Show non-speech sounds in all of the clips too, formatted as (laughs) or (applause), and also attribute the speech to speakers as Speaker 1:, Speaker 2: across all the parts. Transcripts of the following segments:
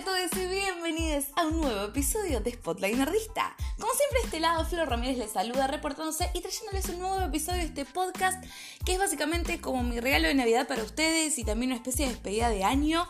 Speaker 1: a todos y bienvenidos a un nuevo episodio de Spotlight Nerdista. Como siempre, este lado, Flor Ramírez les saluda reportándose y trayéndoles un nuevo episodio de este podcast que es básicamente como mi regalo de Navidad para ustedes y también una especie de despedida de año.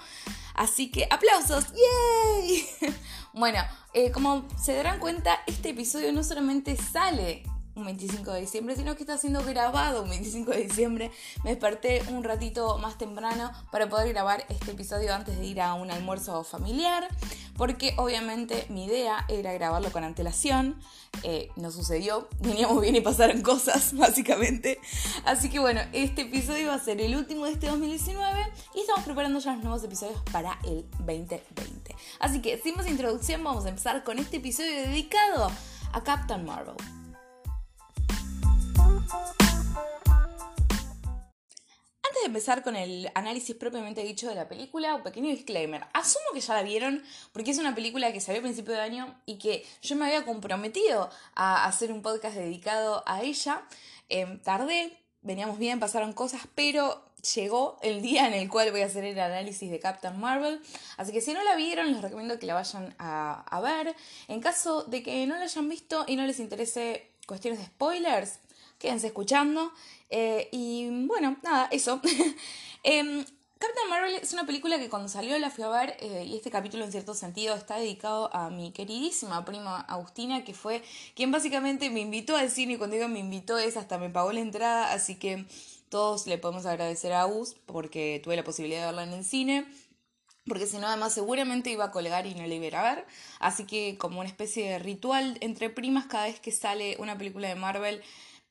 Speaker 1: Así que aplausos, ¡yay! (laughs) bueno, eh, como se darán cuenta, este episodio no solamente sale un 25 de diciembre, sino que está siendo grabado un 25 de diciembre. Me desperté un ratito más temprano para poder grabar este episodio antes de ir a un almuerzo familiar, porque obviamente mi idea era grabarlo con antelación. Eh, no sucedió, veníamos bien y pasaron cosas, (laughs) básicamente. Así que bueno, este episodio va a ser el último de este 2019 y estamos preparando ya los nuevos episodios para el 2020. Así que sin más introducción, vamos a empezar con este episodio dedicado a Captain Marvel. Antes de empezar con el análisis propiamente dicho de la película, un pequeño disclaimer. Asumo que ya la vieron porque es una película que salió a principio de año y que yo me había comprometido a hacer un podcast dedicado a ella. Em, tardé, veníamos bien, pasaron cosas, pero llegó el día en el cual voy a hacer el análisis de Captain Marvel. Así que si no la vieron, les recomiendo que la vayan a, a ver. En caso de que no la hayan visto y no les interese cuestiones de spoilers, quédense escuchando. Eh, y bueno, nada, eso. (laughs) eh, Captain Marvel es una película que cuando salió la fui a ver eh, y este capítulo en cierto sentido está dedicado a mi queridísima prima Agustina que fue quien básicamente me invitó al cine y cuando digo me invitó es hasta me pagó la entrada así que todos le podemos agradecer a Agus porque tuve la posibilidad de verla en el cine porque si no además seguramente iba a colgar y no la iba a ver. Así que como una especie de ritual entre primas cada vez que sale una película de Marvel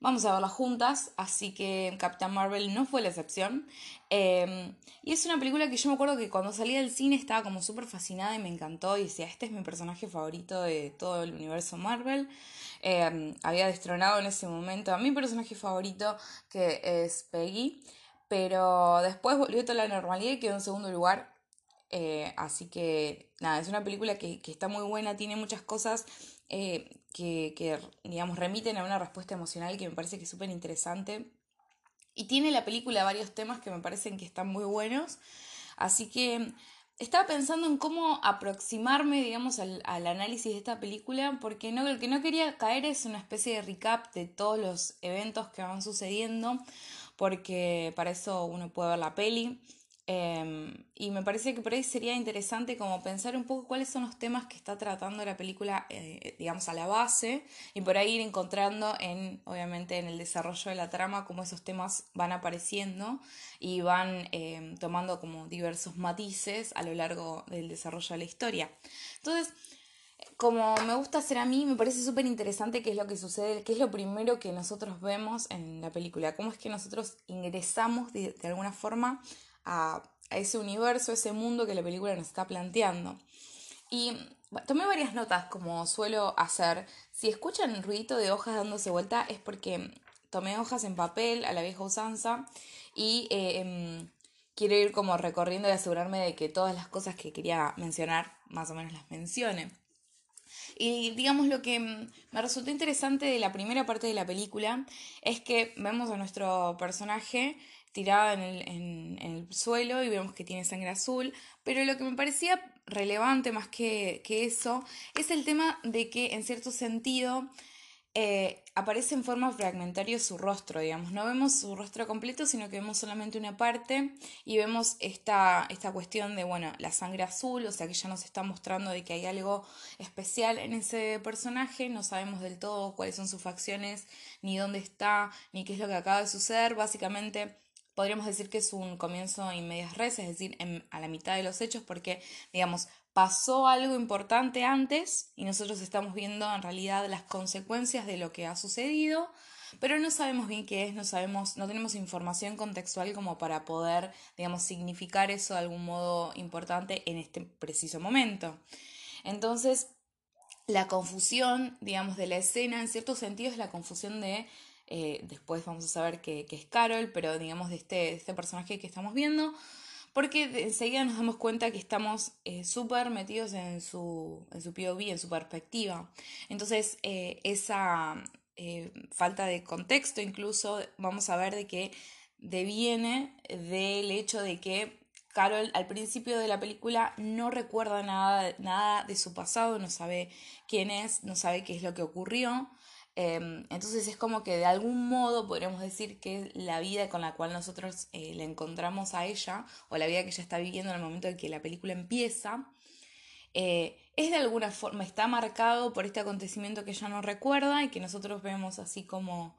Speaker 1: Vamos a verla juntas, así que Captain Marvel no fue la excepción. Em, y es una película que yo me acuerdo que cuando salí del cine estaba como súper fascinada y me encantó y decía, este es mi personaje favorito de todo el universo Marvel. Em, había destronado en ese momento a mi personaje favorito, que es Peggy, pero después volvió toda la normalidad y quedó en segundo lugar. Eh, así que nada, es una película que, que está muy buena, tiene muchas cosas eh, que, digamos, remiten a una respuesta emocional que me parece que es súper interesante. Y tiene la película varios temas que me parecen que están muy buenos. Así que estaba pensando en cómo aproximarme, digamos, al, análisis de esta película, porque no, lo que no quería caer es una especie de recap de todos los eventos que van sucediendo, porque para eso uno puede ver la peli. Em, y me parece que por ahí sería interesante como pensar un poco cuáles son los temas que está tratando la película, eh, digamos, a la base, y por ahí ir encontrando en, obviamente, en el desarrollo de la trama, cómo esos temas van apareciendo y van em, tomando como diversos matices a lo largo del desarrollo de la historia. Entonces, como me gusta hacer a mí, me parece súper interesante qué es lo que sucede, qué es lo primero que nosotros vemos en la película, cómo es que nosotros ingresamos de alguna forma a, ese universo, ese mundo que la película nos está planteando. Y tomé varias notas como suelo hacer. Si escuchan el ruidito de hojas dándose vuelta es porque tomé hojas en papel a la vieja usanza y eh, em, quiero ir como recorriendo y asegurarme de que todas las cosas que quería mencionar más o menos las mencione. Y digamos lo que me resultó interesante de la primera parte de la película es que vemos a nuestro personaje tirada en el, en, el, suelo y vemos que tiene sangre azul, pero lo que me parecía relevante más que, que eso es el tema de que en cierto sentido eh, aparece en forma fragmentaria su rostro, digamos, no vemos su rostro completo, sino que vemos solamente una parte y vemos esta, esta cuestión de, bueno, la sangre azul, o sea que ya nos está mostrando de que hay algo especial en ese personaje, no sabemos del todo cuáles son sus facciones, ni dónde está, ni qué es lo que acaba de suceder, básicamente podríamos decir que es un comienzo en medias res, es decir, a la mitad de los hechos, porque, digamos, pasó algo importante antes y nosotros estamos viendo en realidad las consecuencias de lo que ha sucedido, pero no sabemos bien qué es, no sabemos, no tenemos información contextual como para poder, digamos, significar eso de algún modo importante en este preciso momento. Entonces, la confusión, digamos, de la escena, en cierto sentido, es la confusión de eh, después vamos a saber que, es Carol, pero digamos de este, este personaje que estamos viendo, porque enseguida nos damos cuenta que estamos eh, súper metidos en su, en su POV, en su perspectiva. Entonces, eh, esa falta de contexto incluso, vamos a ver de que deviene del hecho de que Carol al principio de la película no recuerda nada, nada de su pasado, no sabe quién es, no sabe qué es lo que ocurrió. Em, entonces es como que de algún modo podríamos decir que la vida con la cual nosotros eh, le encontramos a ella, o la vida que ella está viviendo en el momento en que la película empieza, eh, es de alguna forma, está marcado por este acontecimiento que ella no recuerda y que nosotros vemos así como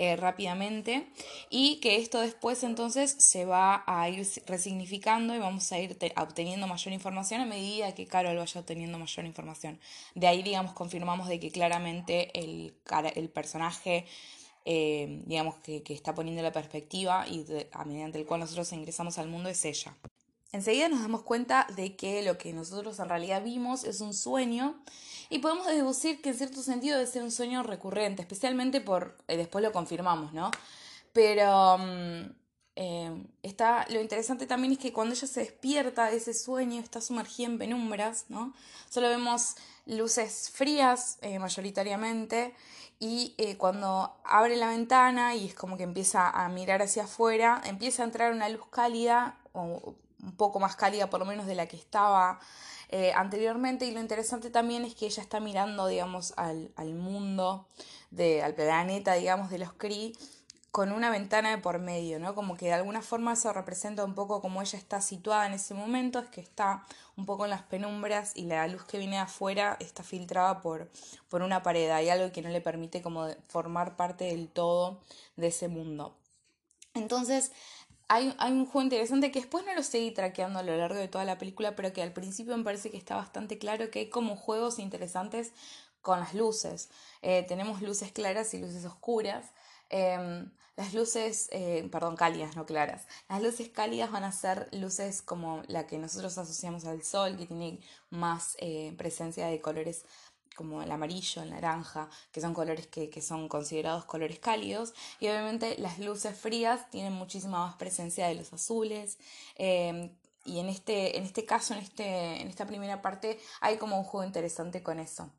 Speaker 1: eh, rápidamente y que esto después entonces se va a ir resignificando y vamos a ir obteniendo mayor información a medida que Carol vaya obteniendo mayor información. De ahí, digamos, confirmamos de que claramente el, el personaje eh, digamos, que, está poniendo la perspectiva y a mediante el cual nosotros ingresamos al mundo es ella. Enseguida nos damos cuenta de que lo que nosotros en realidad vimos es un sueño y podemos deducir que en cierto sentido debe ser un sueño recurrente, especialmente por, eh, después lo confirmamos, ¿no? Pero mm, eh, está, lo interesante también es que cuando ella se despierta de ese sueño, está sumergida en penumbras, ¿no? Solo vemos luces frías eh, mayoritariamente y cuando abre la ventana y es como que empieza a mirar hacia afuera, empieza a entrar una luz cálida o un poco más cálida por lo menos de la que estaba eh, anteriormente y lo interesante también es que ella está mirando, digamos, al, al mundo, de, al planeta, digamos, de los Kree con una ventana de por medio, ¿no? Como que de alguna forma eso representa un poco cómo ella está situada en ese momento, es que está un poco en las penumbras y la luz que viene de afuera está filtrada por, por una pared, hay algo que no le permite como formar parte del todo de ese mundo. Entonces, hay, un juego interesante que después no lo seguí traqueando a lo largo de toda la película, pero que al principio me parece que está bastante claro que hay como juegos interesantes con las luces. Eh, tenemos luces claras y luces oscuras. Em, las luces, eh, perdón, cálidas, no claras. Las luces cálidas van a ser luces como la que nosotros asociamos al sol, que tiene más eh, presencia de colores como el amarillo, el naranja, que son colores que, son considerados colores cálidos. Y obviamente las luces frías tienen muchísima más presencia de los azules. Em, y en este, en este caso, en, este, en esta primera parte, hay como un juego interesante con eso.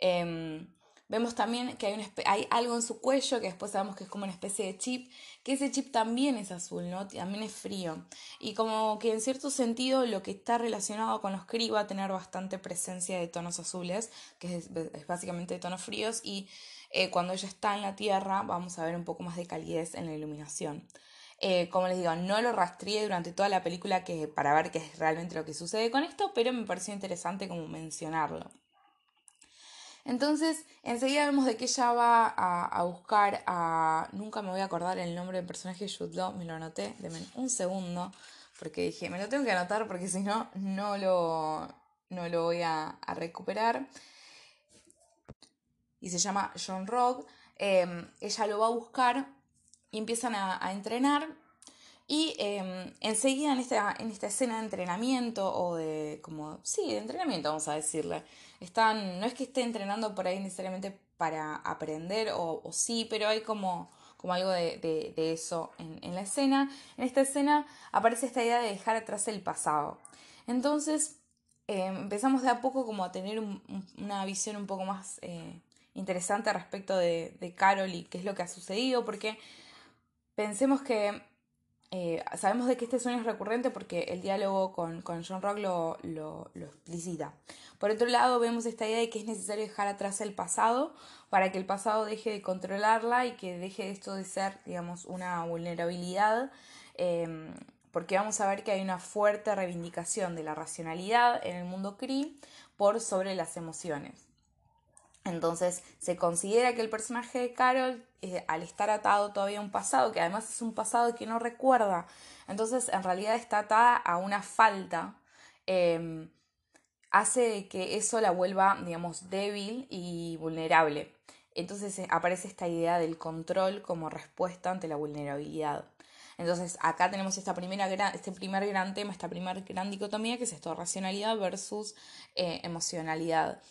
Speaker 1: Em, Vemos también que hay, un hay algo en su cuello que después sabemos que es como una especie de chip, que ese chip también es azul, ¿no? También es frío. Y como que en cierto sentido lo que está relacionado con los Kree va a tener bastante presencia de tonos azules, que es, básicamente de tonos fríos, y eh, cuando ella está en la Tierra vamos a ver un poco más de calidez en la iluminación. Eh, como les digo, no lo rastreé durante toda la película que, para ver qué es realmente lo que sucede con esto, pero me pareció interesante como mencionarlo. Entonces, enseguida vemos de que ella va a, buscar a. Nunca me voy a acordar el nombre del personaje de Jude me lo anoté, denme un segundo, porque dije, me lo tengo que anotar porque si no, no lo, no lo voy a, recuperar. Y se llama John Rock. Em, ella lo va a buscar empiezan a, entrenar. Y em, enseguida en esta, en esta escena de entrenamiento, o de como, sí, de entrenamiento vamos a decirle, están, no es que esté entrenando por ahí necesariamente para aprender, o, sí, pero hay como, como algo de, eso en, la escena. En esta escena aparece esta idea de dejar atrás el pasado. Entonces eh, empezamos de a poco como a tener una visión un poco más eh, interesante respecto de, de Carol y qué es lo que ha sucedido, porque pensemos que eh, sabemos de que este sueño es recurrente porque el diálogo con, John Rock lo, lo, explicita. Por otro lado, vemos esta idea de que es necesario dejar atrás el pasado para que el pasado deje de controlarla y que deje esto de ser, digamos, una vulnerabilidad. Em, porque vamos a ver que hay una fuerte reivindicación de la racionalidad en el mundo Cree por sobre las emociones. Entonces se considera que el personaje de Carol, eh, al estar atado todavía a un pasado, que además es un pasado que no recuerda, entonces en realidad está atada a una falta, em, hace que eso la vuelva, digamos, débil y vulnerable. Entonces eh, aparece esta idea del control como respuesta ante la vulnerabilidad. Entonces acá tenemos esta primera este primer gran tema, esta primera gran dicotomía que es esto, racionalidad versus eh, emocionalidad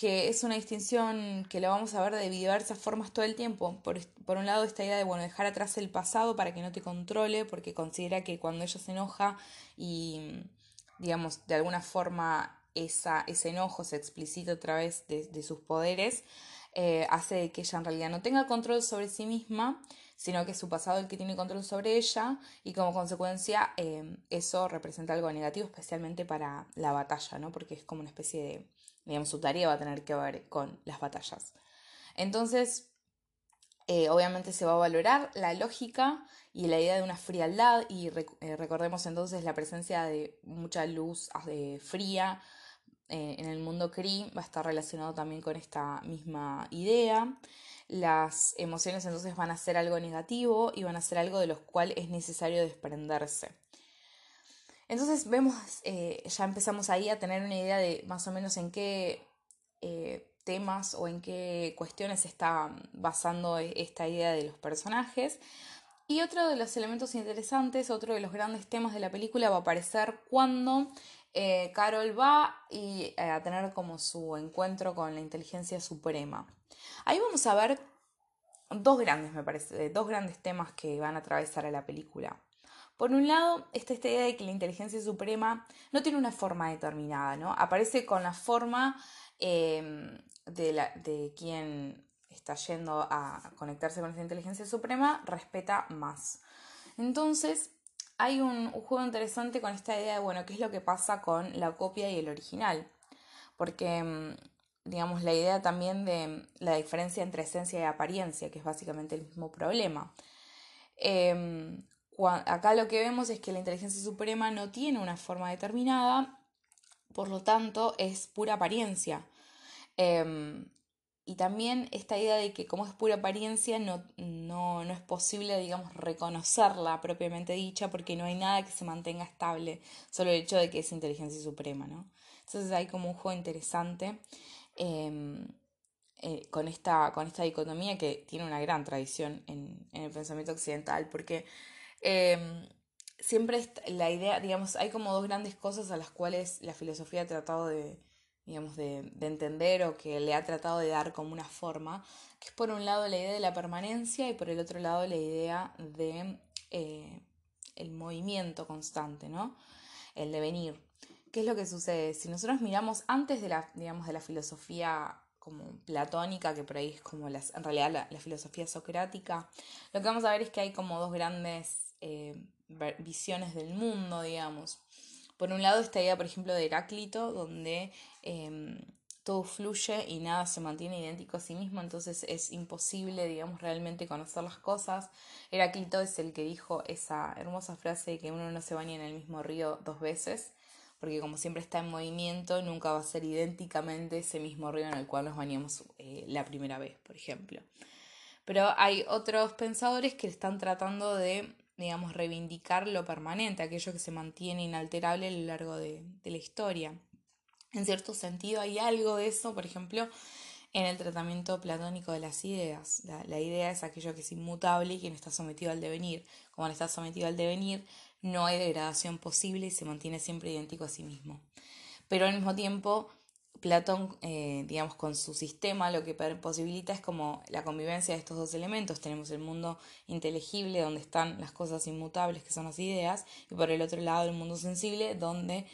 Speaker 1: que es una distinción que la vamos a ver de diversas formas todo el tiempo. Por, por, un lado, esta idea de bueno, dejar atrás el pasado para que no te controle, porque considera que cuando ella se enoja y, digamos, de alguna forma esa, ese enojo se explicita a través de, sus poderes, eh, hace que ella en realidad no tenga control sobre sí misma, sino que es su pasado el que tiene control sobre ella y como consecuencia eh, eso representa algo negativo, especialmente para la batalla, ¿no? Porque es como una especie de, digamos, su tarea va a tener que ver con las batallas. Entonces, eh, obviamente se va a valorar la lógica y la idea de una frialdad y eh, recordemos entonces la presencia de mucha luz de fría eh, en el mundo CRI va a estar relacionado también con esta misma idea. Las emociones entonces van a ser algo negativo y van a ser algo de los cuales es necesario desprenderse. Entonces vemos, ya empezamos ahí a tener una idea de más o menos en qué temas o en qué cuestiones está basando e-, esta idea de los personajes. Y otro de los elementos interesantes, otro de los grandes temas de la película va a aparecer cuando eh, Carol va y, eh, a tener como su encuentro con la inteligencia suprema. Ahí vamos a ver dos grandes, me parece, dos grandes temas que van a atravesar a la película. Por un lado, está esta idea de que la inteligencia suprema no tiene una forma determinada, ¿no? Aparece con la forma em, de, la, de quien está yendo a conectarse con esa inteligencia suprema respeta más. Entonces, hay un, juego interesante con esta idea de, bueno, qué es lo que pasa con la copia y el original. Porque, mm, digamos, la idea también de la diferencia entre esencia y apariencia, que es básicamente el mismo problema. Em, acá lo que vemos es que la inteligencia suprema no tiene una forma determinada, por lo tanto es pura apariencia. Em, y también esta idea de que como es pura apariencia no, no, no, es posible, digamos, reconocerla propiamente dicha porque no hay nada que se mantenga estable, solo el hecho de que es inteligencia suprema, ¿no? Entonces hay como un juego interesante em, eh, con, esta, con esta dicotomía que tiene una gran tradición en, en el pensamiento occidental porque em, siempre la idea, digamos, hay como dos grandes cosas a las cuales la filosofía ha tratado de digamos, de, entender o que le ha tratado de dar como una forma, que es por un lado la idea de la permanencia y por el otro lado la idea de eh, el movimiento constante, ¿no? El devenir. ¿Qué es lo que sucede? Si nosotros miramos antes de la, digamos, de la filosofía como platónica, que por ahí es como las, en realidad la, filosofía socrática, lo que vamos a ver es que hay como dos grandes eh, visiones del mundo, digamos. Por un lado, esta idea, por ejemplo, de Heráclito, donde em, todo fluye y nada se mantiene idéntico a sí mismo, entonces es imposible, digamos, realmente conocer las cosas. Heráclito es el que dijo esa hermosa frase de que uno no se baña en el mismo río dos veces, porque como siempre está en movimiento, nunca va a ser idénticamente ese mismo río en el cual nos bañamos eh, la primera vez, por ejemplo. Pero hay otros pensadores que están tratando de digamos, reivindicar lo permanente, aquello que se mantiene inalterable a lo largo de, la historia. En cierto sentido hay algo de eso, por ejemplo, en el tratamiento platónico de las ideas. La, idea es aquello que es inmutable y que no está sometido al devenir. Como no está sometido al devenir, no hay degradación posible y se mantiene siempre idéntico a sí mismo. Pero al mismo tiempo Platón, eh, digamos, con su sistema lo que posibilita es como la convivencia de estos dos elementos. Tenemos el mundo inteligible, donde están las cosas inmutables, que son las ideas, y por el otro lado el mundo sensible, donde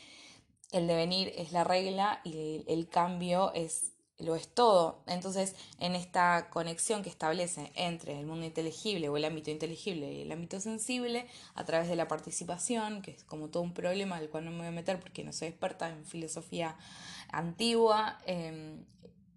Speaker 1: el devenir es la regla y el cambio es lo es todo. Entonces, en esta conexión que establece entre el mundo inteligible o el ámbito inteligible y el ámbito sensible, a través de la participación, que es como todo un problema del cual no me voy a meter porque no soy experta en filosofía antigua em,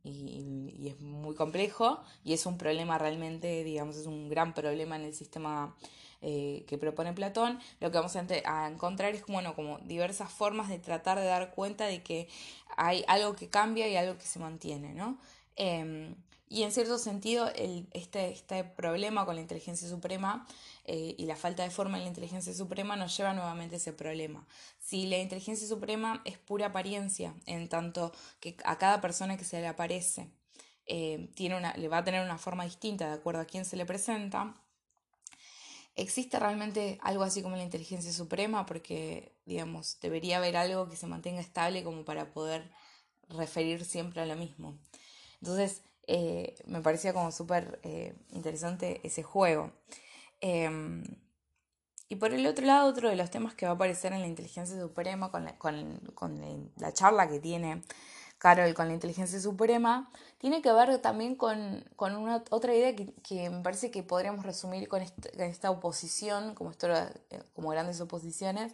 Speaker 1: y, y, es muy complejo y es un problema realmente, digamos, es un gran problema en el sistema eh, que propone Platón, lo que vamos a, encontrar es bueno, como diversas formas de tratar de dar cuenta de que hay algo que cambia y algo que se mantiene, ¿no? Em, y en cierto sentido, el, este, este problema con la inteligencia suprema eh, y la falta de forma en la inteligencia suprema nos lleva nuevamente a ese problema. Si la inteligencia suprema es pura apariencia, en tanto que a cada persona que se le aparece eh, tiene una, le va a tener una forma distinta de acuerdo a quién se le presenta, ¿Existe realmente algo así como la inteligencia suprema? Porque, digamos, debería haber algo que se mantenga estable como para poder referir siempre a lo mismo. Entonces, eh, me parecía como súper eh, interesante ese juego. Em, y por el otro lado, otro de los temas que va a aparecer en la inteligencia suprema con la, con, con la charla que tiene Carol con la inteligencia suprema, tiene que ver también con, una, otra idea que, me parece que podríamos resumir con esta, oposición, como, esto, como grandes oposiciones,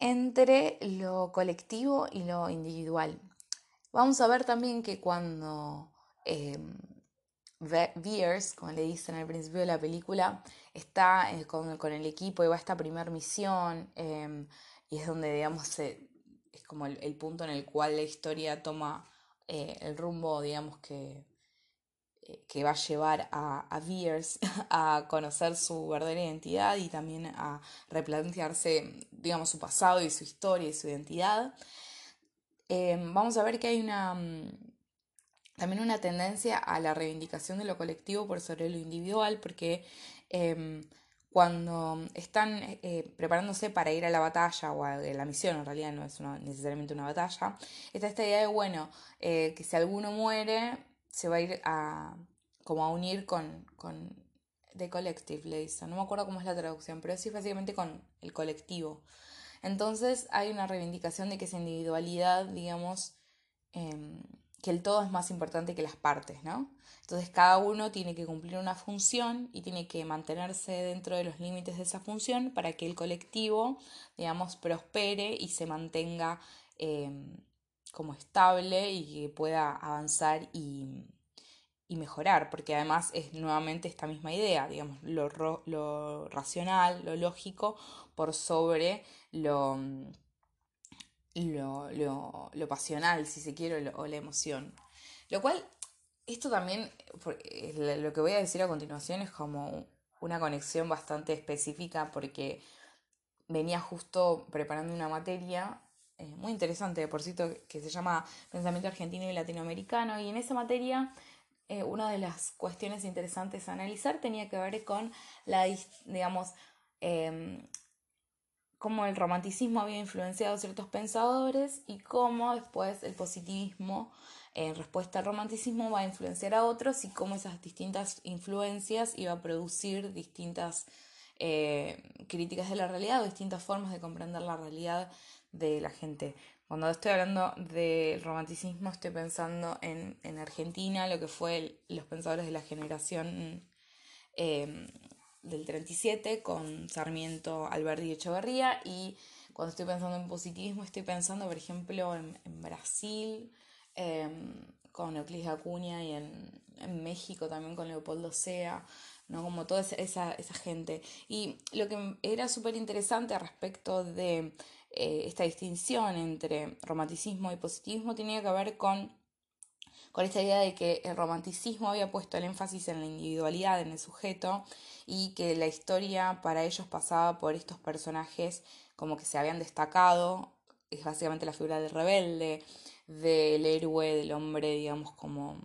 Speaker 1: entre lo colectivo y lo individual. Vamos a ver también que cuando eh, Veers, como le dicen al principio de la película, está eh, con, el equipo y va a esta primera misión em, y es donde, digamos, es como el, punto en el cual la historia toma eh, el rumbo, digamos, que, eh, que va a llevar a, a (laughs) a conocer su verdadera identidad y también a replantearse, digamos, su pasado y su historia y su identidad. Em, vamos a ver que hay una mm, también una tendencia a la reivindicación de lo colectivo por sobre lo individual, porque em, cuando están eh, preparándose para ir a la batalla o a la misión, en realidad no es necesariamente una batalla, está esta idea de, bueno, eh, que si alguno muere, se va a ir a, como a unir con, con The Collective, le dicen. No me acuerdo cómo es la traducción, pero sí básicamente con el colectivo. Entonces hay una reivindicación de que esa individualidad, digamos, eh, que el todo es más importante que las partes, ¿no? Entonces cada uno tiene que cumplir una función y tiene que mantenerse dentro de los límites de esa función para que el colectivo, digamos, prospere y se mantenga em, como estable y que pueda avanzar y, mejorar, porque además es nuevamente esta misma idea, digamos, lo, lo racional, lo lógico, por sobre lo lo, lo, lo pasional, si se quiere, o, la emoción. Lo cual, esto también, lo que voy a decir a continuación es como una conexión bastante específica porque venía justo preparando una materia eh, muy interesante, por cierto, que se llama Pensamiento Argentino y Latinoamericano, y en esa materia eh, una de las cuestiones interesantes a analizar tenía que ver con la, digamos, em, cómo el romanticismo había influenciado ciertos pensadores y cómo después el positivismo en respuesta al romanticismo va a influenciar a otros y cómo esas distintas influencias iba a producir distintas eh, críticas de la realidad o distintas formas de comprender la realidad de la gente. Cuando estoy hablando del romanticismo estoy pensando en, Argentina, lo que fue los pensadores de la generación eh, del 37 con Sarmiento, Alberti Echeverría y cuando estoy pensando en positivismo estoy pensando por ejemplo en, Brasil em, con Euclides Acuña y en, México también con Leopoldo Sea, ¿no? como toda esa, esa gente. Y lo que era súper interesante respecto de eh, esta distinción entre romanticismo y positivismo tenía que ver con con esta idea de que el romanticismo había puesto el énfasis en la individualidad, en el sujeto, y que la historia para ellos pasaba por estos personajes como que se habían destacado, es básicamente la figura del rebelde, del héroe, del hombre, digamos, como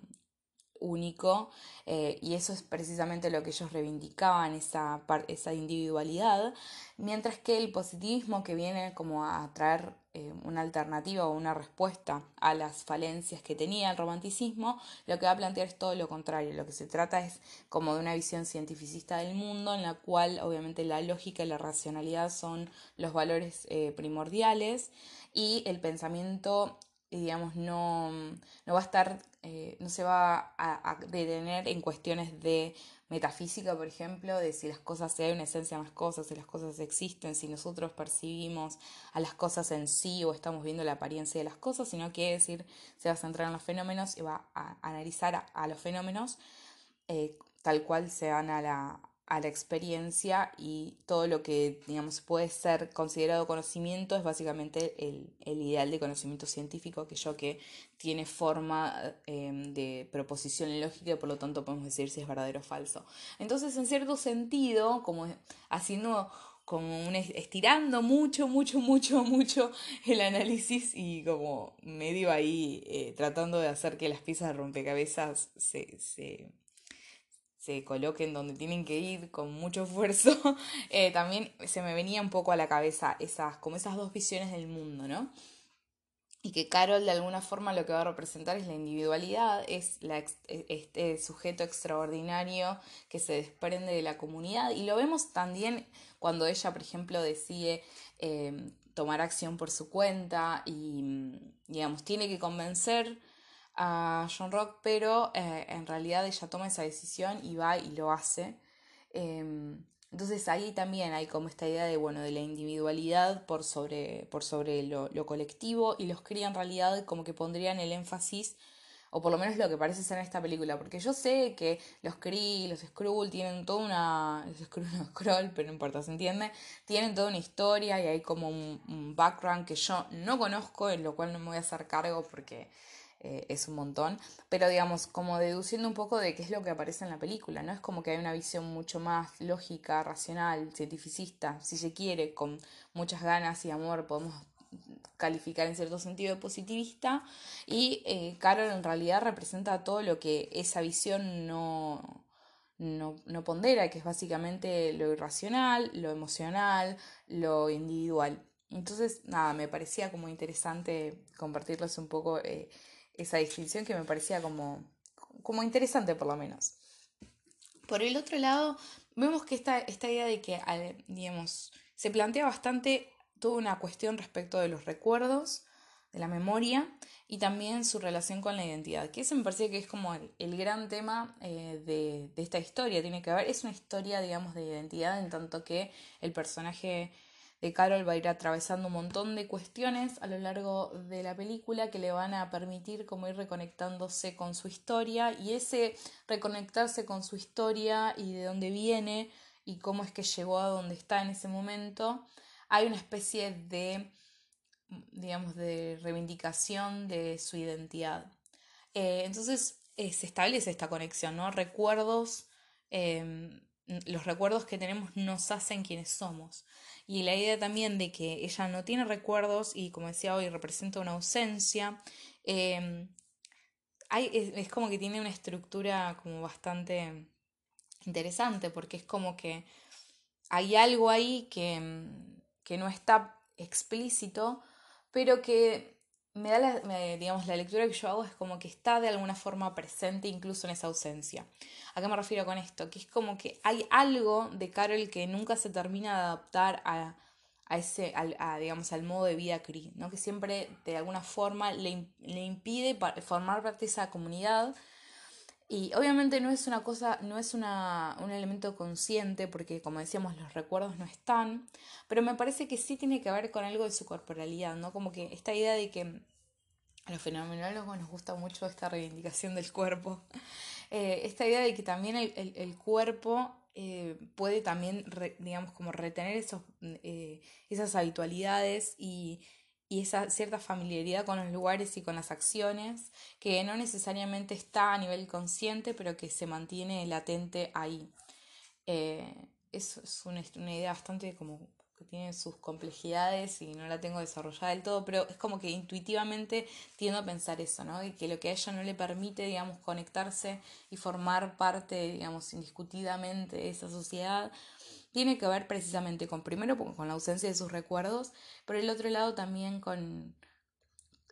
Speaker 1: único eh, y eso es precisamente lo que ellos reivindicaban, esa, esa individualidad, mientras que el positivismo que viene como a traer eh, una alternativa o una respuesta a las falencias que tenía el romanticismo, lo que va a plantear es todo lo contrario, lo que se trata es como de una visión cientificista del mundo en la cual obviamente la lógica y la racionalidad son los valores eh, primordiales y el pensamiento digamos, no, no va a estar, eh, no se va a, detener en cuestiones de metafísica, por ejemplo, de si las cosas, si hay una esencia en las cosas, si las cosas existen, si nosotros percibimos a las cosas en sí o estamos viendo la apariencia de las cosas, sino quiere decir, se va a centrar en los fenómenos y va a analizar a, los fenómenos eh, tal cual se van a la, a la experiencia y todo lo que, digamos, puede ser considerado conocimiento es básicamente el, ideal de conocimiento científico, aquello que tiene forma em, de proposición lógica y por lo tanto podemos decir si es verdadero o falso. Entonces, en cierto sentido, como haciendo como un estirando mucho, mucho, mucho, mucho el análisis y como medio ahí eh, tratando de hacer que las piezas de rompecabezas se, se se coloquen donde tienen que ir con mucho esfuerzo, (laughs) eh, también se me venía un poco a la cabeza esas, como esas dos visiones del mundo, ¿no? Y que Carol de alguna forma lo que va a representar es la individualidad, es la, este sujeto extraordinario que se desprende de la comunidad. Y lo vemos también cuando ella, por ejemplo, decide eh, tomar acción por su cuenta y, digamos, tiene que convencer a John Rock, pero eh, en realidad ella toma esa decisión y va y lo hace. Em, entonces ahí también hay como esta idea de, bueno, de la individualidad por sobre, por sobre lo, lo colectivo y los Kree en realidad como que pondrían el énfasis o por lo menos lo que parece ser en esta película, porque yo sé que los Kree, los Skrull tienen toda una... Los Skrull, (laughs) no Skrull, pero no importa, ¿se entiende? Tienen toda una historia y hay como un, background que yo no conozco, en lo cual no me voy a hacer cargo porque eh, es un montón, pero digamos, como deduciendo un poco de qué es lo que aparece en la película, ¿no? Es como que hay una visión mucho más lógica, racional, cientificista, si se quiere, con muchas ganas y amor, podemos calificar en cierto sentido de positivista y eh, Carol en realidad representa todo lo que esa visión no, no, no pondera, que es básicamente lo irracional, lo emocional, lo individual. Entonces, nada, me parecía como interesante compartirles un poco eh, esa distinción que me parecía como, como interesante por lo menos. Por el otro lado, vemos que esta, esta idea de que, digamos, se plantea bastante toda una cuestión respecto de los recuerdos, de la memoria y también su relación con la identidad, que ese me parece que es como el, gran tema eh, de, de, esta historia, tiene que ver, es una historia, digamos, de identidad, en tanto que el personaje de Carol va a ir atravesando un montón de cuestiones a lo largo de la película que le van a permitir como ir reconectándose con su historia y ese reconectarse con su historia y de dónde viene y cómo es que llegó a donde está en ese momento, hay una especie de, digamos, de reivindicación de su identidad. Eh, entonces eh, se establece esta conexión, ¿no? Recuerdos, em, los recuerdos que tenemos nos hacen quienes somos. Y la idea también de que ella no tiene recuerdos y, como decía hoy, representa una ausencia. Em, hay, es, como que tiene una estructura como bastante interesante porque es como que hay algo ahí que, em, que no está explícito, pero que me da la, digamos, la lectura que yo hago es como que está de alguna forma presente incluso en esa ausencia. ¿A qué me refiero con esto? Que es como que hay algo de Carol que nunca se termina de adaptar a, a ese, al, digamos, al modo de vida Cree, ¿no? Que siempre de alguna forma le, le impide formar parte de esa comunidad y obviamente no es una cosa, no es una, un elemento consciente, porque como decíamos, los recuerdos no están, pero me parece que sí tiene que ver con algo de su corporalidad, ¿no? Como que esta idea de que a los fenomenólogos nos gusta mucho esta reivindicación del cuerpo, (laughs) eh, esta idea de que también el, el, cuerpo eh, puede también, digamos, como retener esos, eh, esas habitualidades y y esa cierta familiaridad con los lugares y con las acciones que no necesariamente está a nivel consciente pero que se mantiene latente ahí. Eh, es, es una, una, idea bastante como que tiene sus complejidades y no la tengo desarrollada del todo, pero es como que intuitivamente tiendo a pensar eso, ¿no? Y que lo que a ella no le permite, digamos, conectarse y formar parte, digamos, indiscutidamente de esa sociedad, tiene que ver precisamente con, primero, con la ausencia de sus recuerdos, pero el otro lado también con,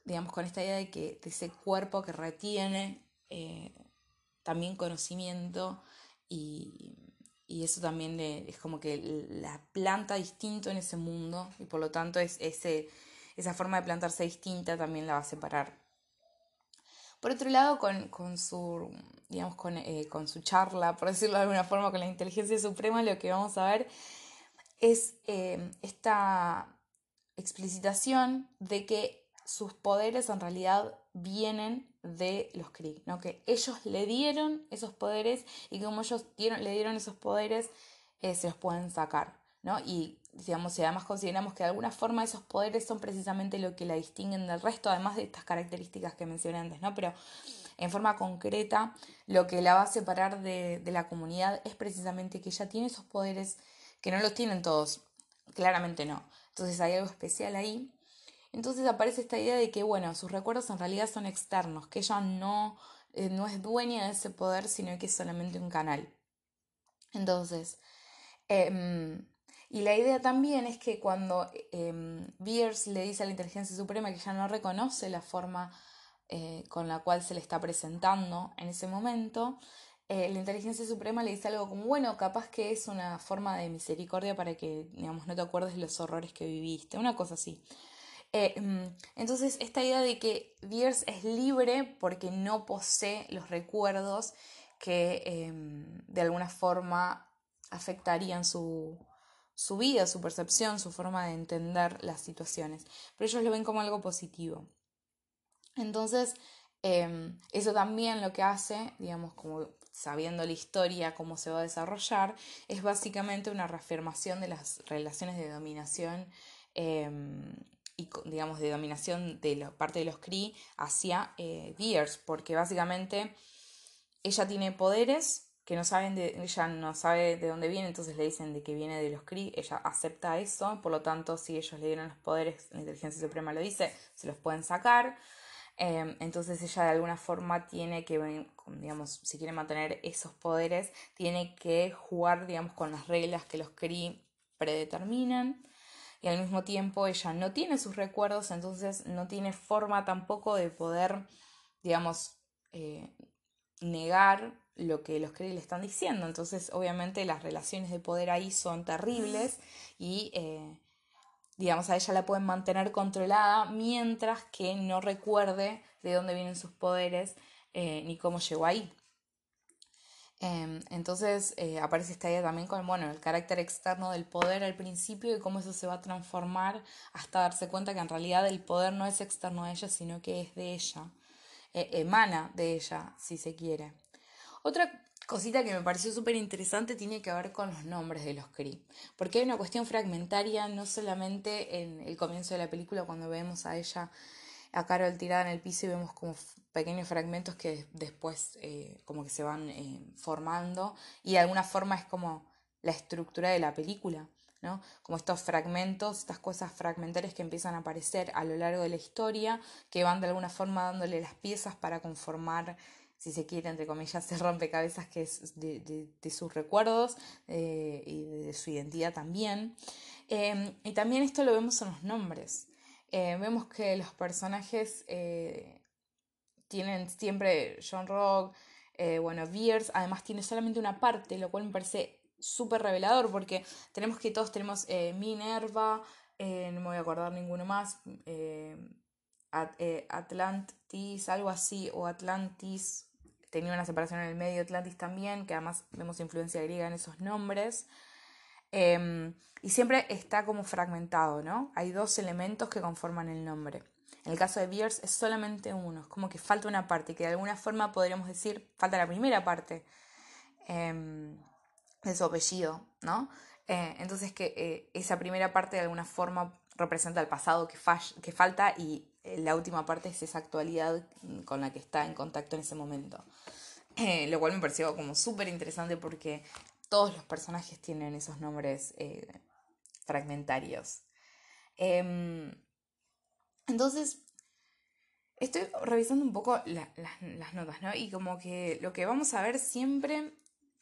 Speaker 1: digamos, con esta idea de que ese cuerpo que retiene eh, también conocimiento y, y eso también es como que la planta distinto en ese mundo y por lo tanto es ese, esa forma de plantarse distinta también la va a separar. Por otro lado, con, su digamos, con, eh, con su charla, por decirlo de alguna forma, con la inteligencia suprema, lo que vamos a ver es eh, esta explicitación de que sus poderes en realidad vienen de los Kree, ¿no? que ellos le dieron esos poderes y como ellos le dieron esos poderes, eh, se los pueden sacar. ¿no? Y digamos, y además consideramos que de alguna forma esos poderes son precisamente lo que la distinguen del resto, además de estas características que mencioné antes, ¿no? Pero en forma concreta, lo que la va a separar de, de la comunidad es precisamente que ella tiene esos poderes que no los tienen todos, claramente no. Entonces hay algo especial ahí. Entonces aparece esta idea de que, bueno, sus recuerdos en realidad son externos, que ella no, eh, no es dueña de ese poder, sino que es solamente un canal. Entonces, eh, y la idea también es que cuando eh, Beers le dice a la inteligencia suprema que ya no reconoce la forma eh, con la cual se le está presentando en ese momento, eh, la inteligencia suprema le dice algo como, bueno, capaz que es una forma de misericordia para que, digamos, no te acuerdes de los horrores que viviste, una cosa así. Eh, mm, entonces, esta idea de que Viers es libre porque no posee los recuerdos que em, de alguna forma afectarían su, su vida, su percepción, su forma de entender las situaciones. Pero ellos lo ven como algo positivo. Entonces, em, eso también lo que hace, digamos, como sabiendo la historia, cómo se va a desarrollar, es básicamente una reafirmación de las relaciones de dominación em, y, digamos, de dominación de la parte de los Kree hacia eh, porque básicamente ella tiene poderes que no saben de, ella no sabe de dónde viene, entonces le dicen de que viene de los Kree, ella acepta eso, por lo tanto, si ellos le dieron los poderes, la inteligencia suprema lo dice, se los pueden sacar. Em, entonces ella de alguna forma tiene que, digamos, si quiere mantener esos poderes, tiene que jugar, digamos, con las reglas que los Kree predeterminan. Y al mismo tiempo ella no tiene sus recuerdos, entonces no tiene forma tampoco de poder, digamos, eh, negar lo que los Kree le están diciendo. Entonces, obviamente, las relaciones de poder ahí son terribles y, eh, digamos, a ella la pueden mantener controlada mientras que no recuerde de dónde vienen sus poderes eh, ni cómo llegó ahí. Em, entonces eh, aparece esta idea también con bueno, el carácter externo del poder al principio y cómo eso se va a transformar hasta darse cuenta que en realidad el poder no es externo a ella, sino que es de ella, emana de ella, si se quiere. Otra cosita que me pareció súper interesante tiene que ver con los nombres de los Kree, porque hay una cuestión fragmentaria no solamente en el comienzo de la película cuando vemos a ella, a Carol tirada en el piso y vemos como pequeños fragmentos que después eh, como que se van eh, formando y de alguna forma es como la estructura de la película. ¿no? Como estos fragmentos, estas cosas fragmentarias que empiezan a aparecer a lo largo de la historia, que van de alguna forma dándole las piezas para conformar si se quiere, entre comillas, (laughs) ese rompecabezas que es de, sus recuerdos eh, y de, su identidad también. Em, y también esto lo vemos en los nombres. Eh, vemos que los personajes eh, tienen siempre John Rock, bueno, Beers, además tiene solamente una parte, lo cual me parece súper revelador porque tenemos que todos tenemos Minerva, no me voy a acordar ninguno más, Atlantis, algo así, o Atlantis, tenía una separación en el medio Atlantis también, que además vemos influencia griega en esos nombres. Em, y siempre está como fragmentado, ¿no? Hay dos elementos que conforman el nombre. En el caso de Beers es solamente uno, es como que falta una parte, que de alguna forma podríamos decir, falta la primera parte em, de su apellido, ¿no? Eh, entonces que eh, esa primera parte de alguna forma representa el pasado que, que falta y eh, la última parte es esa actualidad con la que está en contacto en ese momento. Eh, lo cual me pareció como súper interesante porque todos los personajes tienen esos nombres eh, fragmentarios. Em, entonces, estoy revisando un poco las notas, ¿no? Y como que lo que vamos a ver siempre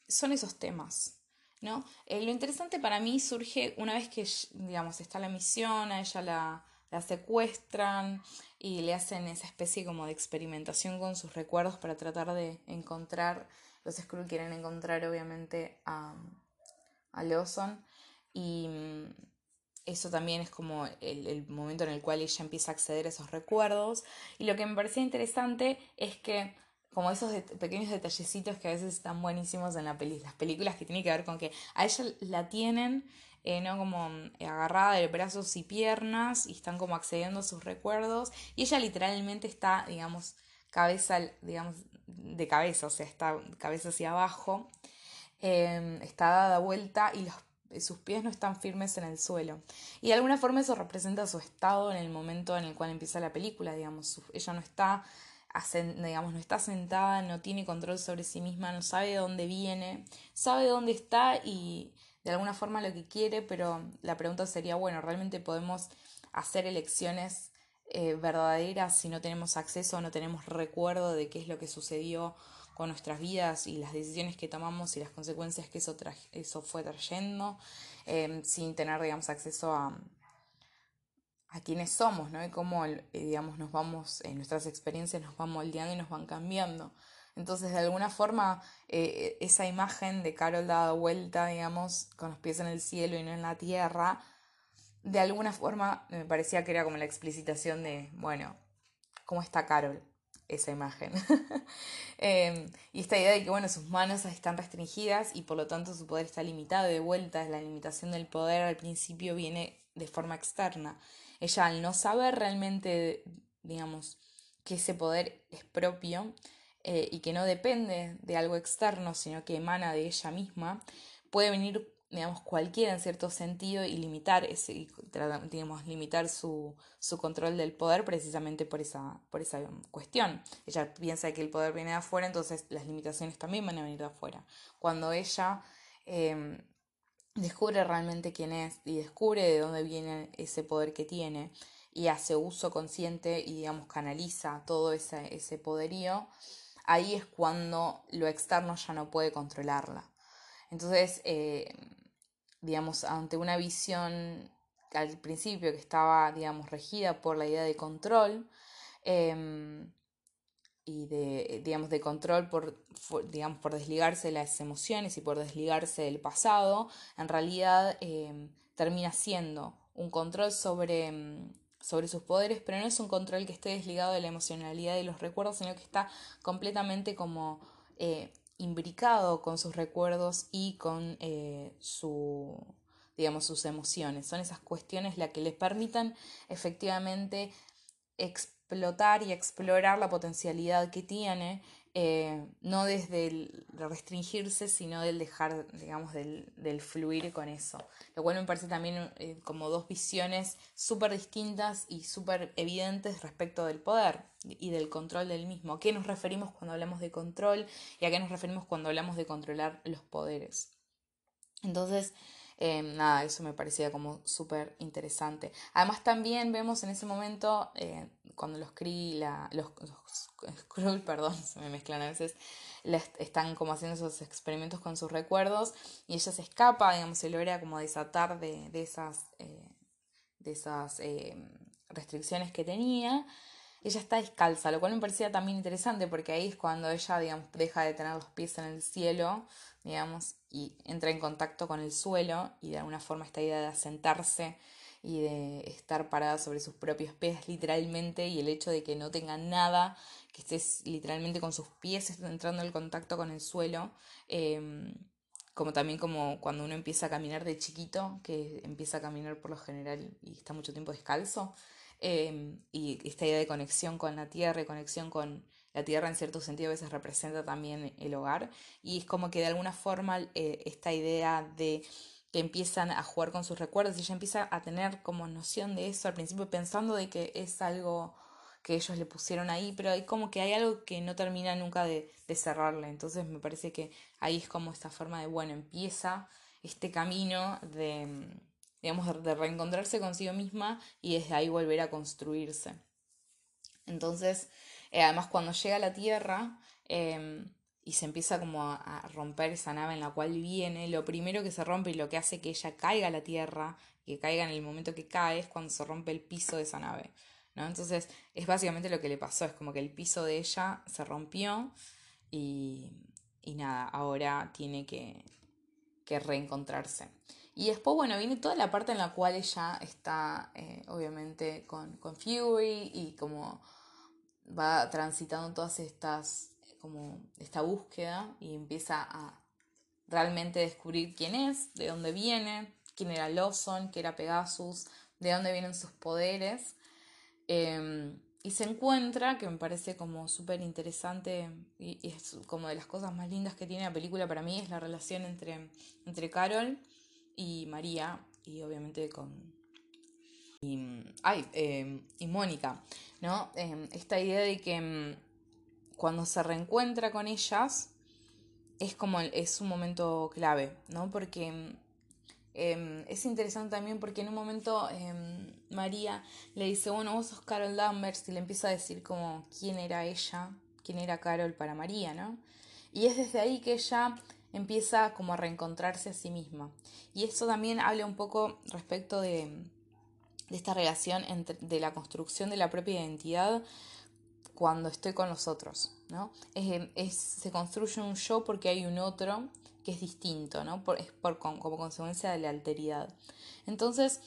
Speaker 1: son esos temas, ¿no? lo interesante para mí surge una vez que, digamos, está la misión, a ella la la secuestran y le hacen esa especie como de experimentación con sus recuerdos para tratar de encontrar, los Skrull quieren encontrar obviamente a, a Lawson. Y mm, eso también es como el, el, momento en el cual ella empieza a acceder a esos recuerdos. Y lo que me parecía interesante es que como esos pequeños detallecitos que a veces están buenísimos en la las películas que tienen que ver con que a ella la tienen eh, ¿no? Como eh, agarrada de brazos y piernas y están como accediendo a sus recuerdos y ella literalmente está, digamos, cabeza, digamos, de cabeza, o sea, está cabeza hacia abajo, em, está dada vuelta y sus pies no están firmes en el suelo. Y de alguna forma eso representa su estado en el momento en el cual empieza la película, digamos, ella no está digamos, no está sentada, no tiene control sobre sí misma, no sabe de dónde viene, sabe dónde está y de alguna forma lo que quiere, pero la pregunta sería, bueno, ¿realmente podemos hacer elecciones eh, verdaderas si no tenemos acceso, no tenemos recuerdo de qué es lo que sucedió con nuestras vidas y las decisiones que tomamos y las consecuencias que eso, eso fue trayendo, em, sin tener, digamos, acceso a, a quienes somos, ¿no? Y cómo, eh, digamos, nos vamos, en nuestras experiencias nos van moldeando y nos van cambiando. Entonces, de alguna forma, eh, esa imagen de Carol dada vuelta, digamos, con los pies en el cielo y no en la tierra, de alguna forma me parecía que era como la explicitación de, bueno, ¿cómo está Carol? Esa imagen. (laughs) Em, y esta idea de que, bueno, sus manos están restringidas y por lo tanto su poder está limitado. De vuelta, la limitación del poder al principio viene de forma externa. Ella, al no saber realmente, digamos, que ese poder es propio eh, y que no depende de algo externo, sino que emana de ella misma, puede venir digamos, cualquiera en cierto sentido y limitar ese, digamos, limitar su, su control del poder precisamente por esa, por esa cuestión. Ella piensa que el poder viene de afuera, entonces las limitaciones también van a venir de afuera. Cuando ella em, descubre realmente quién es y descubre de dónde viene ese poder que tiene y hace uso consciente y digamos canaliza todo ese, ese poderío, ahí es cuando lo externo ya no puede controlarla. Entonces, eh, digamos, ante una visión al principio que estaba, digamos, regida por la idea de control em, y de, digamos, de control por, digamos, por desligarse de las emociones y por desligarse del pasado, en realidad em, termina siendo un control sobre, em, sobre sus poderes, pero no es un control que esté desligado de la emocionalidad y los recuerdos, sino que está completamente como eh, imbricado con sus recuerdos y con eh, su digamos sus emociones. Son esas cuestiones las que les permitan efectivamente explotar y explorar la potencialidad que tiene eh, no desde el restringirse, sino del dejar, digamos, del, fluir con eso. Lo cual me parece también eh, como dos visiones súper distintas y súper evidentes respecto del poder y del control del mismo. ¿A qué nos referimos cuando hablamos de control y a qué nos referimos cuando hablamos de controlar los poderes? Entonces, eh, nada, eso me parecía como súper interesante. Además también vemos en ese momento, cuando los Kree, la, los, Skrull, (laughs) perdón, se me mezclan a veces, están como haciendo esos experimentos con sus recuerdos y ella se escapa, digamos, se logra como desatar de, de esas, eh, de esas eh, restricciones que tenía. Ella está descalza, lo cual me parecía también interesante porque ahí es cuando ella, digamos, deja de tener los pies en el cielo, digamos, y entra en contacto con el suelo y de alguna forma esta idea de asentarse y de estar parada sobre sus propios pies literalmente y el hecho de que no tenga nada, que estés literalmente con sus pies entrando en contacto con el suelo, em, como también como cuando uno empieza a caminar de chiquito, que empieza a caminar por lo general y está mucho tiempo descalzo, em, y esta idea de conexión con la tierra y conexión con la tierra en cierto sentido a veces representa también el hogar, y es como que de alguna forma eh, esta idea de que empiezan a jugar con sus recuerdos ella empieza a tener como noción de eso al principio pensando de que es algo que ellos le pusieron ahí, pero hay como que hay algo que no termina nunca de, de cerrarle. Entonces me parece que ahí es como esta forma de, bueno, empieza este camino de, digamos, de reencontrarse consigo misma y desde ahí volver a construirse. Entonces, eh, además cuando llega a la Tierra, eh, y se empieza como a, romper esa nave en la cual viene, lo primero que se rompe y lo que hace que ella caiga a la tierra, que caiga en el momento que cae, es cuando se rompe el piso de esa nave. ¿no? Entonces es básicamente lo que le pasó, es como que el piso de ella se rompió y, y nada, ahora tiene que, que reencontrarse. Y después, bueno, viene toda la parte en la cual ella está, eh, obviamente, con, con Fury y como va transitando todas estas como esta búsqueda y empieza a realmente descubrir quién es, de dónde viene, quién era Lawson, qué era Pegasus, de dónde vienen sus poderes. Em, y se encuentra, que me parece como súper interesante y, es como de las cosas más lindas que tiene la película para mí, es la relación entre, entre Carol y María y obviamente con... Ay, em, y Mónica, ¿no? Em, esta idea de que cuando se reencuentra con ellas, es como es un momento clave, ¿no? Porque em, es interesante también porque en un momento em, María le dice, bueno, vos sos Carol Danvers y le empieza a decir como quién era ella, quién era Carol para María, ¿no? Y es desde ahí que ella empieza como a reencontrarse a sí misma. Y eso también habla un poco respecto de, de esta relación entre, de la construcción de la propia identidad cuando estoy con los otros, ¿no? Es, se construye un yo porque hay un otro que es distinto, ¿no? Por, es por, como consecuencia de la alteridad. Entonces,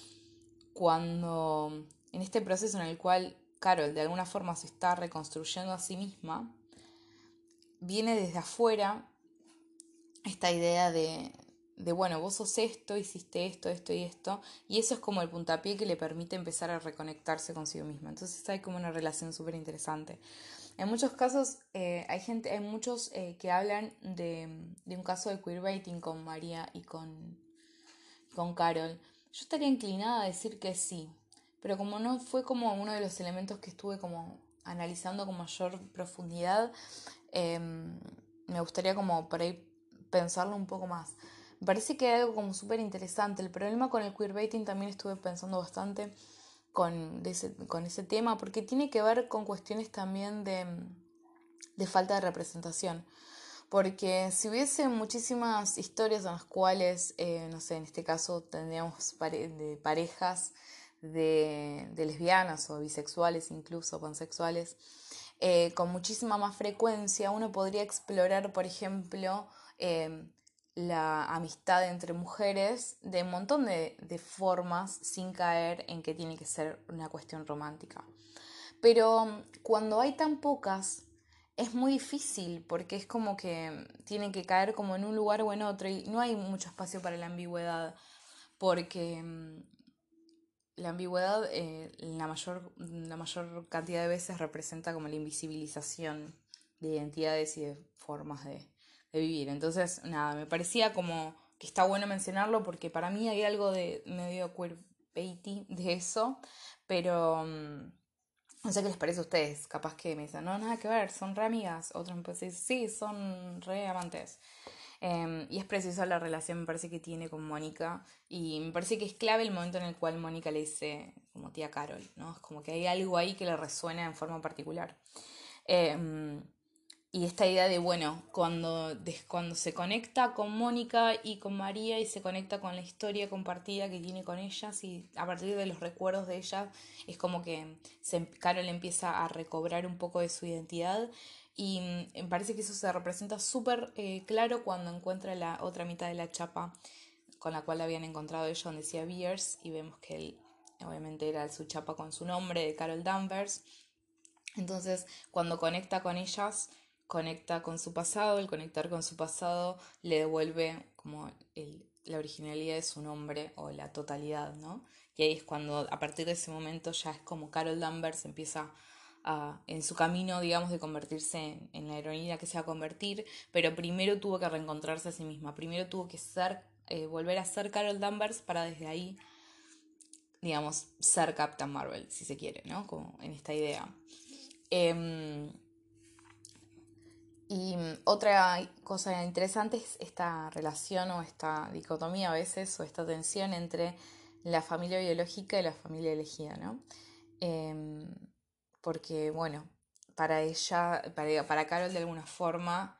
Speaker 1: cuando en este proceso en el cual Carol de alguna forma se está reconstruyendo a sí misma, viene desde afuera esta idea de, de, bueno, vos sos esto, hiciste esto, esto y esto, y eso es como el puntapié que le permite empezar a reconectarse consigo misma. Entonces hay como una relación súper interesante. En muchos casos eh, hay gente, hay muchos eh, que hablan de, de, un caso de queerbaiting con María y con, con Carol. Yo estaría inclinada a decir que sí, pero como no fue como uno de los elementos que estuve como analizando con mayor profundidad, em, me gustaría como pensarlo un poco más. Me parece que hay algo como súper interesante. El problema con el queerbaiting también estuve pensando bastante con, ese, con ese tema, porque tiene que ver con cuestiones también de, de falta de representación. Porque si hubiese muchísimas historias en las cuales, eh, no sé, en este caso tendríamos de parejas de, de, lesbianas o bisexuales, incluso pansexuales, eh, con muchísima más frecuencia, uno podría explorar, por ejemplo, eh, la amistad entre mujeres de un montón de, de, formas sin caer en que tiene que ser una cuestión romántica. Pero mm, cuando hay tan pocas, es muy difícil porque es como que tienen que caer como en un lugar o en otro y no hay mucho espacio para la ambigüedad porque mm, la ambigüedad eh, la, mayor, la mayor cantidad de veces representa como la invisibilización de identidades y de formas de, de vivir. Entonces, nada, me parecía como que está bueno mencionarlo porque para mí hay algo de medio queerbaiting de eso, pero mm, no sé qué les parece a ustedes. Capaz que me dicen, no, nada que ver, son re amigas. Otros me dicen, sí, son re amantes. Em, y es preciosa la relación, me parece que tiene con Mónica. Y me parece que es clave el momento en el cual Mónica le dice, como tía Carol, ¿no? Es como que hay algo ahí que le resuena en forma particular. Eh, y esta idea de, bueno, cuando, cuando se conecta con Mónica y con María y se conecta con la historia compartida que tiene con ellas y a partir de los recuerdos de ellas es como que se, Carol empieza a recobrar un poco de su identidad y mm, me parece que eso se representa súper eh, claro cuando encuentra la otra mitad de la chapa con la cual habían encontrado ella donde decía Beers y vemos que él obviamente era su chapa con su nombre de Carol Danvers. Entonces cuando conecta con ellas conecta con su pasado, el conectar con su pasado le devuelve como el, la originalidad de su nombre o la totalidad, ¿no? Y ahí es cuando a partir de ese momento ya es como Carol Danvers empieza a, en su camino, digamos, de convertirse en, la heroína que se va a convertir, pero primero tuvo que reencontrarse a sí misma, primero tuvo que ser, eh, volver a ser Carol Danvers para desde ahí, digamos, ser Captain Marvel, si se quiere, ¿no? Como en esta idea. Eh, y mm, otra cosa interesante es esta relación o esta dicotomía a veces o esta tensión entre la familia biológica y la familia elegida, ¿no? Em, porque, bueno, para ella, para, para Carol de alguna forma,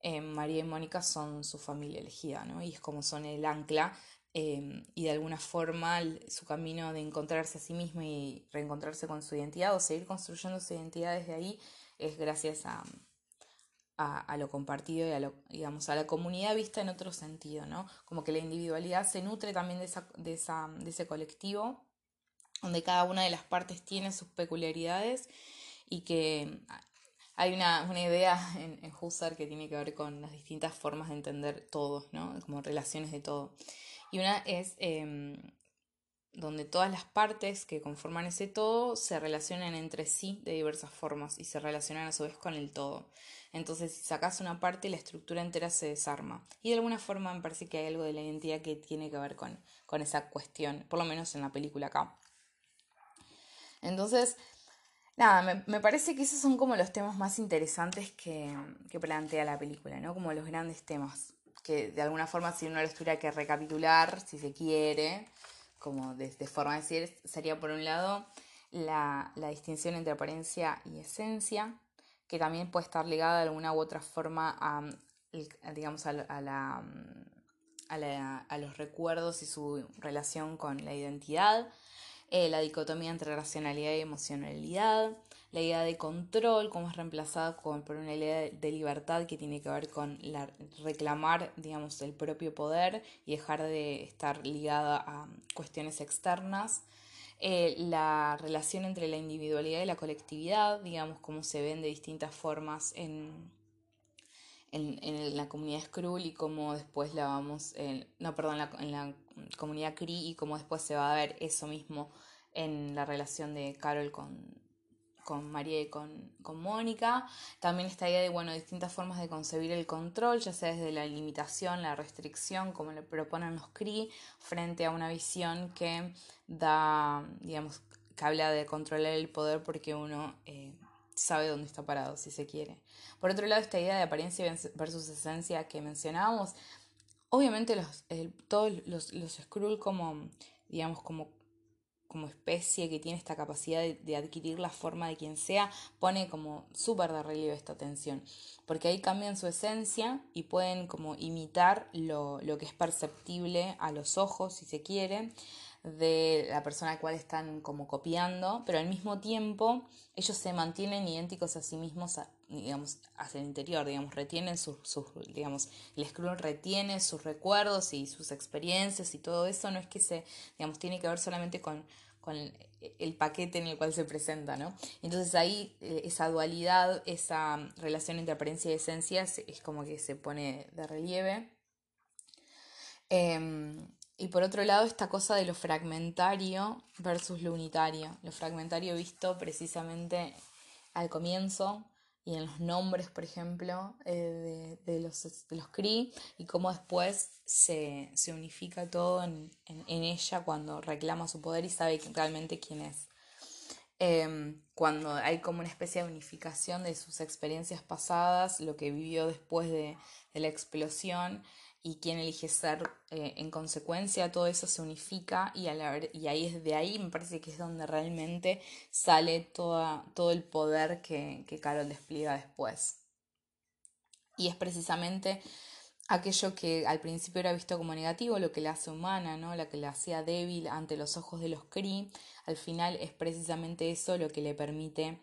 Speaker 1: em, María y Mónica son su familia elegida, ¿no? Y es como son el ancla em, y de alguna forma su camino de encontrarse a sí misma y reencontrarse con su identidad o seguir construyendo su identidad desde ahí es gracias a, a, lo compartido y a, lo, digamos, a la comunidad vista en otro sentido, ¿no? Como que la individualidad se nutre también de, esa, de, esa, de ese colectivo, donde cada una de las partes tiene sus peculiaridades y que hay una, una idea (laughs) en, en, Husserl que tiene que ver con las distintas formas de entender todo, ¿no? Como relaciones de todo. Y una es eh, donde todas las partes que conforman ese todo se relacionan entre sí de diversas formas y se relacionan a su vez con el todo. Entonces, si sacas una parte, la estructura entera se desarma. Y de alguna forma me parece que hay algo de la identidad que tiene que ver con, con esa cuestión, por lo menos en la película acá. Entonces, nada, me, me, parece que esos son como los temas más interesantes que, que plantea la película, ¿no? Como los grandes temas, que de alguna forma si uno los tuviera que recapitular, si se quiere, como de, forma de decir, sería por un lado la, la distinción entre apariencia y esencia, que también puede estar ligada de alguna u otra forma a, digamos, a, la, a, los recuerdos y su relación con la identidad, eh, la dicotomía entre racionalidad y emocionalidad, la idea de control, cómo es reemplazada con, por una idea de libertad que tiene que ver con la, reclamar, digamos, el propio poder y dejar de estar ligada a cuestiones externas. eh, la relación entre la individualidad y la colectividad, digamos, cómo se ven de distintas formas en, en, la comunidad Skrull y cómo después la vamos, no, perdón, en la comunidad Kree y cómo después se va a ver eso mismo en la relación de Carol con, con María y con, con Mónica. También esta idea de, bueno, distintas formas de concebir el control, ya sea desde la limitación, la restricción, como le proponen los Kree, frente a una visión que da, digamos, que habla de controlar el poder porque uno eh, sabe dónde está parado, si se quiere. Por otro lado, esta idea de apariencia versus esencia que mencionábamos, obviamente los, todos los, los Skrull como, digamos, como como especie que tiene esta capacidad de, adquirir la forma de quien sea, pone como súper de relieve esta tensión, porque ahí cambian su esencia y pueden como imitar lo, lo que es perceptible a los ojos, si se quiere, de la persona a la cual están como copiando, pero al mismo tiempo ellos se mantienen idénticos a sí mismos, digamos, hacia el interior, digamos, retienen sus, sus, digamos, el Skrull retiene sus recuerdos y sus experiencias y todo eso, no es que se, digamos, tiene que ver solamente con, con el paquete en el cual se presenta, ¿no? Entonces ahí eh, esa dualidad, esa relación entre apariencia y esencia es como que se pone de relieve. Em, y por otro lado, esta cosa de lo fragmentario versus lo unitario. Lo fragmentario visto precisamente al comienzo y en los nombres, por ejemplo, eh, de, los, de los Cree y cómo después se, unifica todo en, ella cuando reclama su poder y sabe realmente quién es. Em, cuando hay como una especie de unificación de sus experiencias pasadas, lo que vivió después de, de la explosión y quién elige ser eh, en consecuencia, todo eso se unifica y, y ahí es de ahí me parece que es donde realmente sale toda, todo el poder que, que Carol despliega después. Y es precisamente aquello que al principio era visto como negativo, lo que la hace humana, ¿no? la que la hacía débil ante los ojos de los Kree, al final es precisamente eso lo que le permite,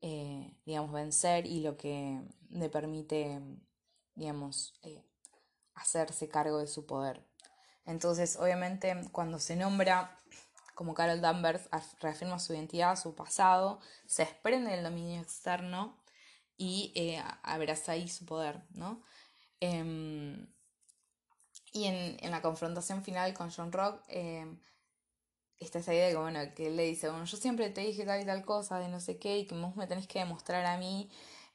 Speaker 1: eh, digamos, vencer y lo que le permite, digamos, eh, hacerse cargo de su poder. Entonces, obviamente, cuando se nombra como Carol Danvers, reafirma su identidad, su pasado, se desprende del dominio externo y eh, abraza ahí su poder, ¿no? Em, y en, la confrontación final con John Rock, eh, está esa idea de que, que él le dice, bueno, yo siempre te dije tal y tal cosa, de no sé qué, y que vos me tenés que demostrar a mí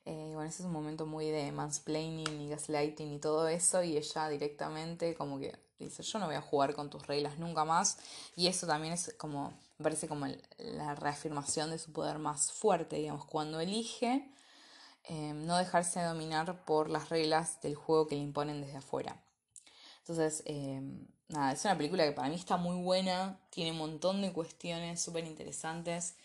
Speaker 1: eh, bueno, ese es un momento muy de mansplaining y gaslighting y todo eso, y ella directamente como que dice, yo no voy a jugar con tus reglas nunca más, y eso también es como, me parece como la reafirmación de su poder más fuerte, digamos, cuando elige eh, no dejarse dominar por las reglas del juego que le imponen desde afuera. Entonces, eh, nada, es una película que para mí está muy buena, tiene un montón de cuestiones súper interesantes.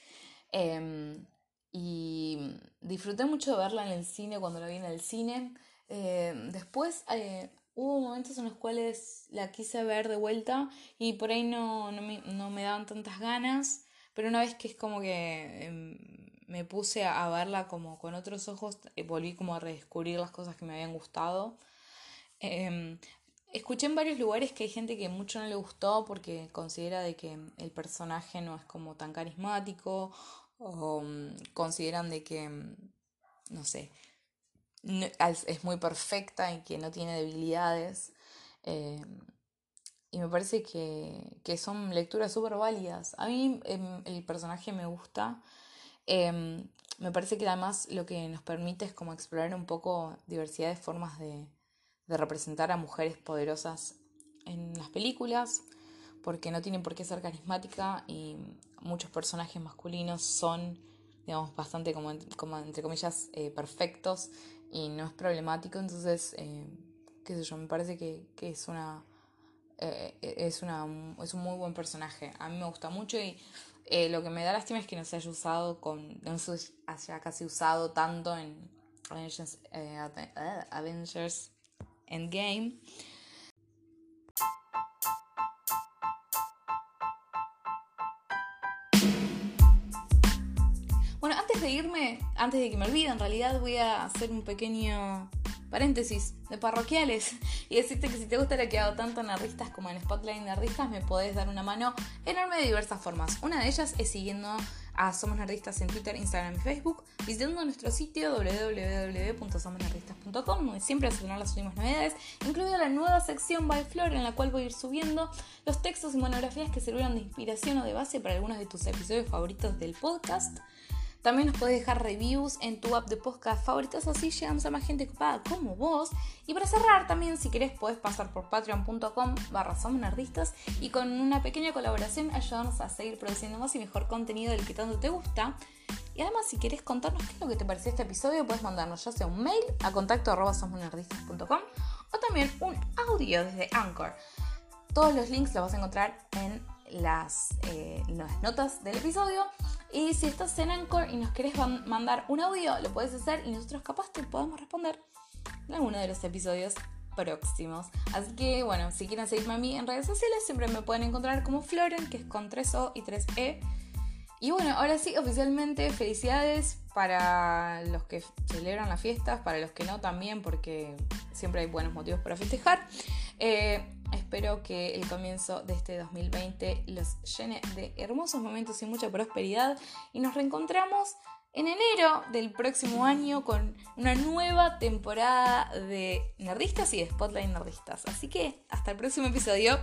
Speaker 1: Y disfruté mucho de verla en el cine cuando la vi en el cine. Eh, después eh, hubo momentos en los cuales la quise ver de vuelta y por ahí no, no, me, no me daban tantas ganas. Pero una vez que es como que em, me puse a, verla como con otros ojos, eh, volví como a redescubrir las cosas que me habían gustado. Em, escuché en varios lugares que hay gente que mucho no le gustó porque considera de que el personaje no es como tan carismático o mm, consideran de que, mm, no sé, es muy perfecta y que no tiene debilidades. Eh, y me parece que, que son lecturas súper válidas. A mí em, el personaje me gusta. Em, me parece que además lo que nos permite es como explorar un poco diversidad de formas de, de representar a mujeres poderosas en las películas porque no tienen por qué ser carismática y muchos personajes masculinos son, digamos, bastante como, como entre comillas eh, perfectos y no es problemático, entonces, eh, qué sé yo, me parece que, es una... Eh, es, una, es un muy buen personaje. A mí me gusta mucho y lo que me da lástima es que no se haya usado con. no se haya casi usado tanto en Avengers, Avengers Endgame. Antes de que me olvide, en realidad voy a hacer un pequeño paréntesis, de parroquiales. (laughs) Y decirte que si te gusta lo que hago tanto en Nerdistas como en Spotlight Nerdistas, me podés dar una mano enorme de diversas formas. Una de ellas es siguiendo a Somos Nerdistas en Twitter, Instagram y Facebook, visitando nuestro sitio www.somosnerdistas.com, donde siempre a las últimas novedades, incluida la nueva sección By Flor, en la cual voy a ir subiendo los textos y monografías que sirvieron de inspiración o de base para algunos de tus episodios favoritos del podcast. También nos puedes dejar reviews en tu app de podcast favoritos, así llegamos a más gente ocupada como vos. Y para cerrar, también si querés podés pasar por patreon.com barra nerdistas y con una pequeña colaboración ayudarnos a seguir produciendo más y mejor contenido del que tanto te gusta. Y además, si querés contarnos qué es lo que te pareció este episodio, puedes mandarnos ya sea un mail a contacto o también un audio desde Anchor. Todos los links los vas a encontrar en las, eh, las notas del episodio. Y si estás en Anchor y nos querés mandar un audio, lo puedes hacer y nosotros capaz te podemos responder en alguno de los episodios próximos. Así que bueno, si quieren seguirme a mí en redes sociales, siempre me pueden encontrar como Floren, que es con 3O y 3E. Y bueno, ahora sí, oficialmente felicidades para los que celebran las fiestas, para los que no también, porque siempre hay buenos motivos para festejar. Eh, Espero que el comienzo de este 2020 los llene de hermosos momentos y mucha prosperidad y nos reencontramos en enero del próximo año con una nueva temporada de Nerdistas y de Spotlight Nerdistas. Así que hasta el próximo episodio.